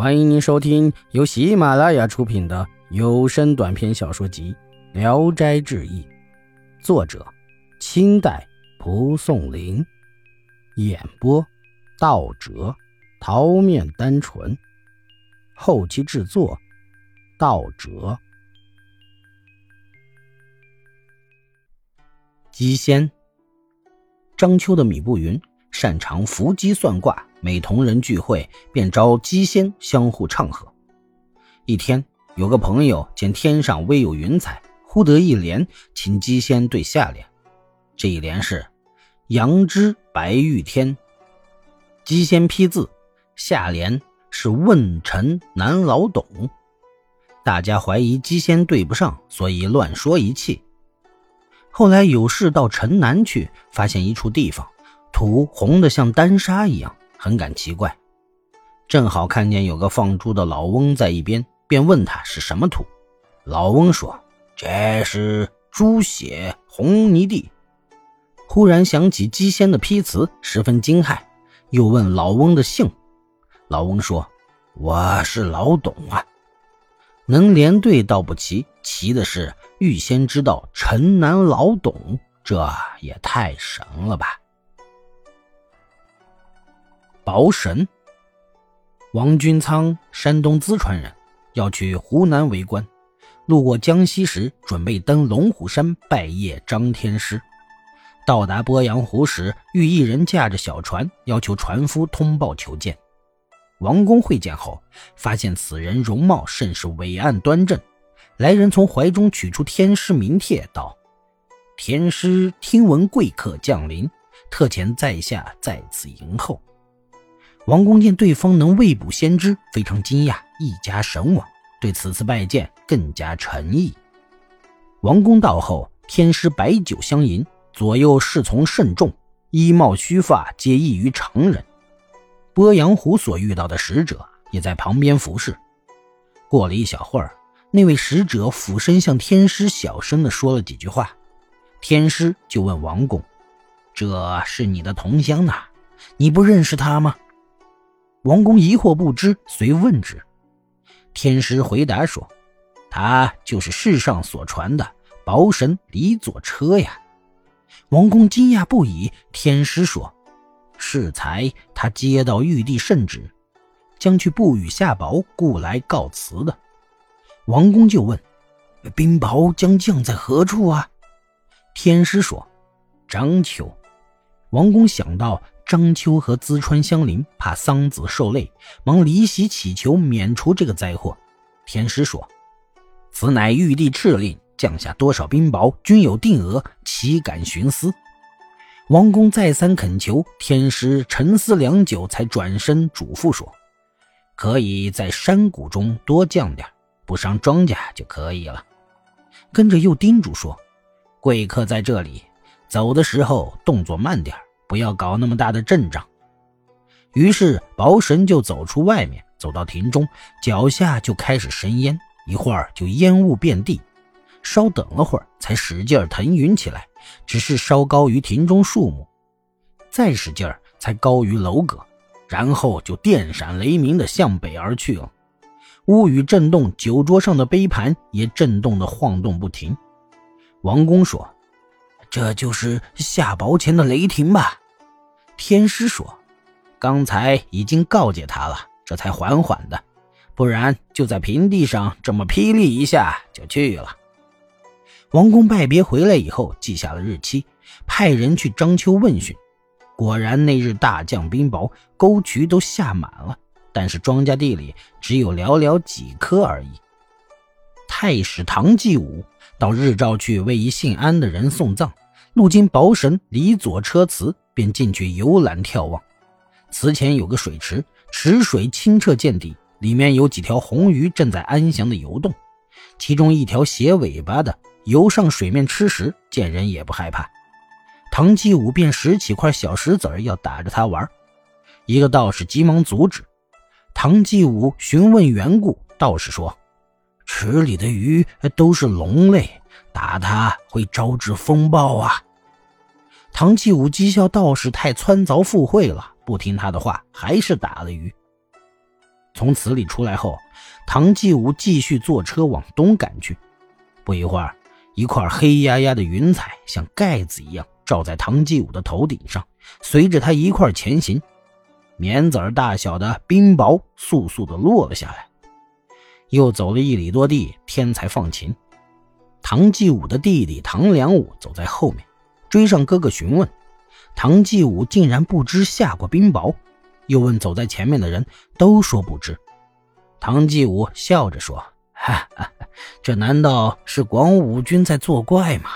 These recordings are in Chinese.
欢迎您收听由喜马拉雅出品的有声短篇小说集《聊斋志异》，作者：清代蒲松龄，演播：道哲、桃面单纯，后期制作：道哲。鸡仙，章丘的米步云擅长伏击算卦。每同人聚会，便招鸡仙相互唱和。一天，有个朋友见天上微有云彩，忽得一联，请鸡仙对下联。这一联是“杨枝白玉天”。鸡仙批字，下联是“问臣难老董”。大家怀疑鸡仙对不上，所以乱说一气。后来有事到城南去，发现一处地方，土红的像丹砂一样。很感奇怪，正好看见有个放猪的老翁在一边，便问他是什么土。老翁说：“这是猪血红泥地。”忽然想起鸡仙的批词，十分惊骇，又问老翁的姓。老翁说：“我是老董啊。”能连对倒不齐，奇的是预先知道城南老董，这也太神了吧！雹神王君仓，山东淄川人，要去湖南为官。路过江西时，准备登龙虎山拜谒张天师。到达鄱阳湖时，遇一人驾着小船，要求船夫通报求见。王公会见后，发现此人容貌甚是伟岸端正。来人从怀中取出天师名帖，道：“天师听闻贵客降临，特遣在下在此迎候。”王公见对方能未卜先知，非常惊讶，一家神往，对此次拜见更加诚意。王公到后，天师摆酒相迎，左右侍从甚众，衣帽须发皆异于常人。鄱阳湖所遇到的使者也在旁边服侍。过了一小会儿，那位使者俯身向天师小声地说了几句话，天师就问王公：“这是你的同乡呐，你不认识他吗？”王公疑惑不知，遂问之。天师回答说：“他就是世上所传的薄神李左车呀。”王公惊讶不已。天师说：“适才他接到玉帝圣旨，将去布雨下雹，故来告辞的。”王公就问：“冰雹将降在何处啊？”天师说：“章丘。”王公想到。章丘和淄川相邻，怕桑梓受累，忙离席祈求免除这个灾祸。天师说：“此乃玉帝敕令，降下多少冰雹，均有定额，岂敢徇私？”王公再三恳求，天师沉思良久，才转身嘱咐说：“可以在山谷中多降点，不伤庄稼就可以了。”跟着又叮嘱说：“贵客在这里，走的时候动作慢点。”不要搞那么大的阵仗。于是薄神就走出外面，走到亭中，脚下就开始生烟，一会儿就烟雾遍地。稍等了会儿，才使劲腾云起来，只是稍高于亭中树木。再使劲儿，才高于楼阁，然后就电闪雷鸣的向北而去了。屋宇震动，酒桌上的杯盘也震动的晃动不停。王公说：“这就是下雹前的雷霆吧？”天师说：“刚才已经告诫他了，这才缓缓的，不然就在平地上这么霹雳一下就去了。”王公拜别回来以后，记下了日期，派人去章丘问询。果然那日大降冰雹，沟渠都下满了，但是庄稼地里只有寥寥几棵而已。太史唐继武到日照去为一姓安的人送葬，路经薄神李左车祠。便进去游览眺望，祠前有个水池，池水清澈见底，里面有几条红鱼正在安详的游动，其中一条斜尾巴的游上水面吃食，见人也不害怕。唐继武便拾起块小石子儿要打着它玩，一个道士急忙阻止。唐继武询问缘故，道士说：“池里的鱼都是龙类，打它会招致风暴啊。”唐继武讥笑道士太穿凿附会了，不听他的话，还是打了鱼。从祠里出来后，唐继武继续坐车往东赶去。不一会儿，一块黑压压的云彩像盖子一样罩在唐继武的头顶上，随着他一块前行，棉籽大小的冰雹簌簌地落了下来。又走了一里多地，天才放晴。唐继武的弟弟唐良武走在后面，追上哥哥询问。唐继武竟然不知下过冰雹，又问走在前面的人，都说不知。唐继武笑着说：“哈哈，这难道是广武军在作怪吗？”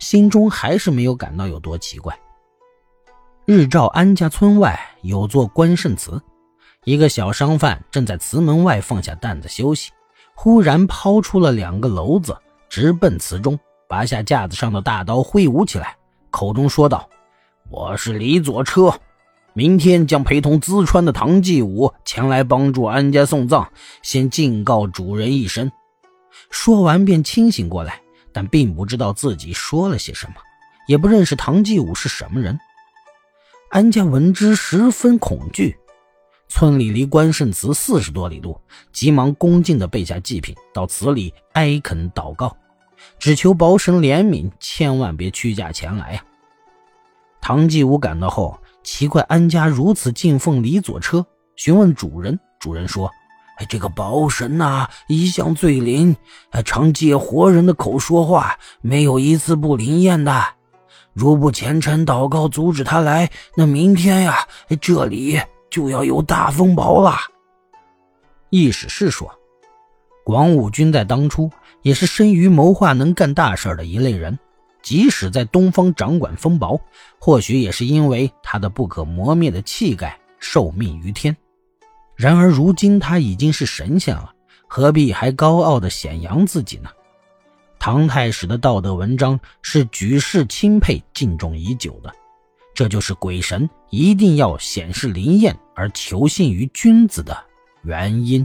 心中还是没有感到有多奇怪。日照安家村外有座关圣祠，一个小商贩正在祠门外放下担子休息，忽然抛出了两个篓子，直奔祠中，拔下架子上的大刀挥舞起来，口中说道。我是李左车，明天将陪同淄川的唐继武前来帮助安家送葬，先敬告主人一声。说完便清醒过来，但并不知道自己说了些什么，也不认识唐继武是什么人。安家闻之十分恐惧，村里离关圣祠四十多里路，急忙恭敬地备下祭品，到祠里哀恳祷告，只求保神怜悯，千万别屈驾前来呀。唐继武赶到后，奇怪安家如此敬奉李左车，询问主人。主人说：“哎，这个保神呐，一向最灵，常借活人的口说话，没有一次不灵验的。如不虔诚祷告阻止他来，那明天呀，这里就要有大风雹了。”意思是说，广武军在当初也是生于谋划、能干大事的一类人。即使在东方掌管风雹，或许也是因为他的不可磨灭的气概，受命于天。然而如今他已经是神仙了，何必还高傲的显扬自己呢？唐太史的道德文章是举世钦佩、敬重已久的，这就是鬼神一定要显示灵验而求信于君子的原因。